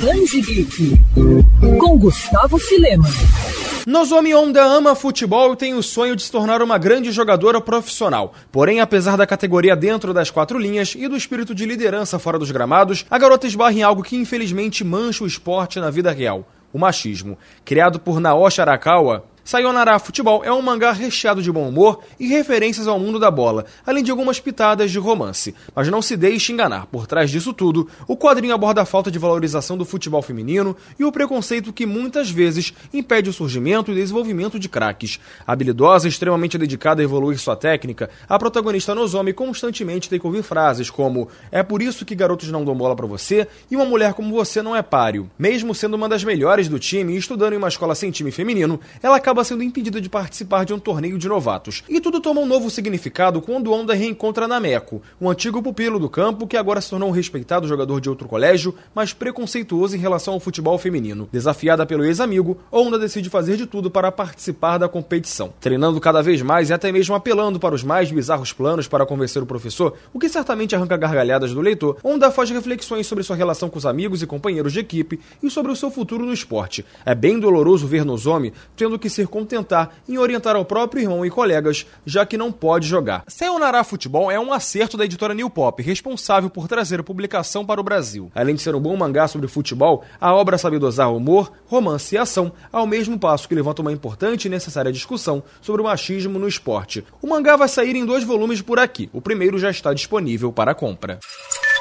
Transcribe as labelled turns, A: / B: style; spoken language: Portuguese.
A: Danzi Geek, com Gustavo Filema.
B: Nozomi Honda ama futebol e tem o sonho de se tornar uma grande jogadora profissional. Porém, apesar da categoria dentro das quatro linhas e do espírito de liderança fora dos gramados, a garota esbarra em algo que infelizmente mancha o esporte na vida real: o machismo. Criado por Naoshi Arakawa, Sayonara Futebol é um mangá recheado de bom humor e referências ao mundo da bola, além de algumas pitadas de romance. Mas não se deixe enganar, por trás disso tudo, o quadrinho aborda a falta de valorização do futebol feminino e o preconceito que muitas vezes impede o surgimento e desenvolvimento de craques. Habilidosa e extremamente dedicada a evoluir sua técnica, a protagonista Nozomi constantemente tem que ouvir frases como é por isso que garotos não dão bola para você e uma mulher como você não é páreo. Mesmo sendo uma das melhores do time e estudando em uma escola sem time feminino, ela acaba acaba sendo impedida de participar de um torneio de novatos. E tudo toma um novo significado quando Onda reencontra Nameko, um antigo pupilo do campo que agora se tornou um respeitado jogador de outro colégio, mas preconceituoso em relação ao futebol feminino. Desafiada pelo ex-amigo, Onda decide fazer de tudo para participar da competição, treinando cada vez mais e até mesmo apelando para os mais bizarros planos para convencer o professor, o que certamente arranca gargalhadas do leitor. Onda faz reflexões sobre sua relação com os amigos e companheiros de equipe e sobre o seu futuro no esporte. É bem doloroso ver Nozomi tendo que ser contentar em orientar ao próprio irmão e colegas, já que não pode jogar. Sayonara Futebol é um acerto da editora New Pop, responsável por trazer a publicação para o Brasil. Além de ser um bom mangá sobre futebol, a obra sabe dosar humor, romance e ação, ao mesmo passo que levanta uma importante e necessária discussão sobre o machismo no esporte. O mangá vai sair em dois volumes por aqui. O primeiro já está disponível para compra.